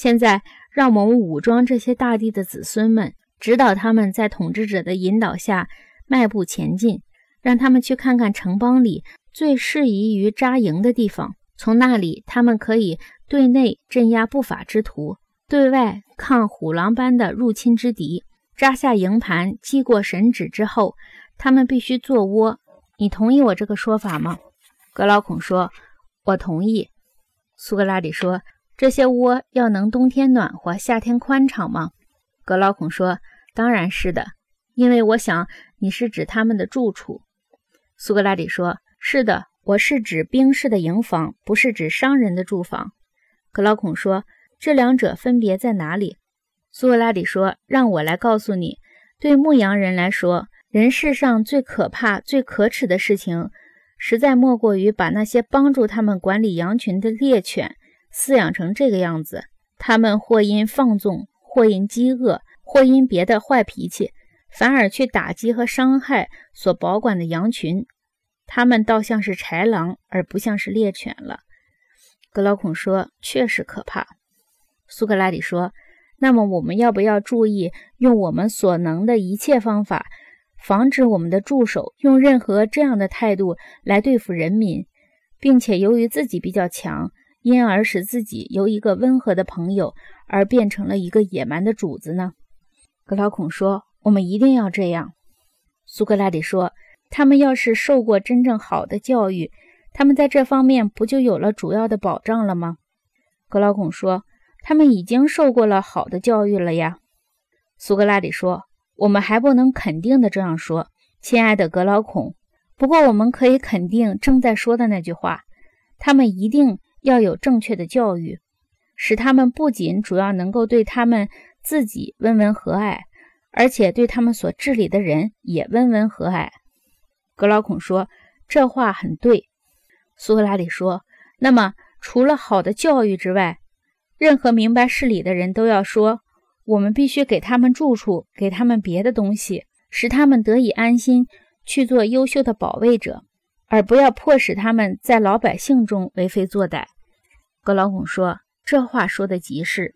现在，让我们武装这些大地的子孙们，指导他们在统治者的引导下迈步前进，让他们去看看城邦里最适宜于扎营的地方。从那里，他们可以对内镇压不法之徒，对外抗虎狼般的入侵之敌。扎下营盘，击过神旨之后，他们必须做窝。你同意我这个说法吗？格劳孔说：“我同意。”苏格拉底说。这些窝要能冬天暖和，夏天宽敞吗？格劳孔说：“当然是的，因为我想你是指他们的住处。”苏格拉底说：“是的，我是指兵士的营房，不是指商人的住房。”格劳孔说：“这两者分别在哪里？”苏格拉底说：“让我来告诉你。对牧羊人来说，人世上最可怕、最可耻的事情，实在莫过于把那些帮助他们管理羊群的猎犬。”饲养成这个样子，他们或因放纵，或因饥饿，或因别的坏脾气，反而去打击和伤害所保管的羊群。他们倒像是豺狼，而不像是猎犬了。格劳孔说：“确实可怕。”苏格拉底说：“那么我们要不要注意，用我们所能的一切方法，防止我们的助手用任何这样的态度来对付人民，并且由于自己比较强？”因而使自己由一个温和的朋友而变成了一个野蛮的主子呢？格劳孔说：“我们一定要这样。”苏格拉底说：“他们要是受过真正好的教育，他们在这方面不就有了主要的保障了吗？”格劳孔说：“他们已经受过了好的教育了呀。”苏格拉底说：“我们还不能肯定的这样说，亲爱的格劳孔。不过我们可以肯定正在说的那句话，他们一定。”要有正确的教育，使他们不仅主要能够对他们自己温文和蔼，而且对他们所治理的人也温文和蔼。格劳孔说：“这话很对。”苏格拉底说：“那么，除了好的教育之外，任何明白事理的人都要说，我们必须给他们住处，给他们别的东西，使他们得以安心去做优秀的保卫者。”而不要迫使他们在老百姓中为非作歹。格劳孔说：“这话说的极是。”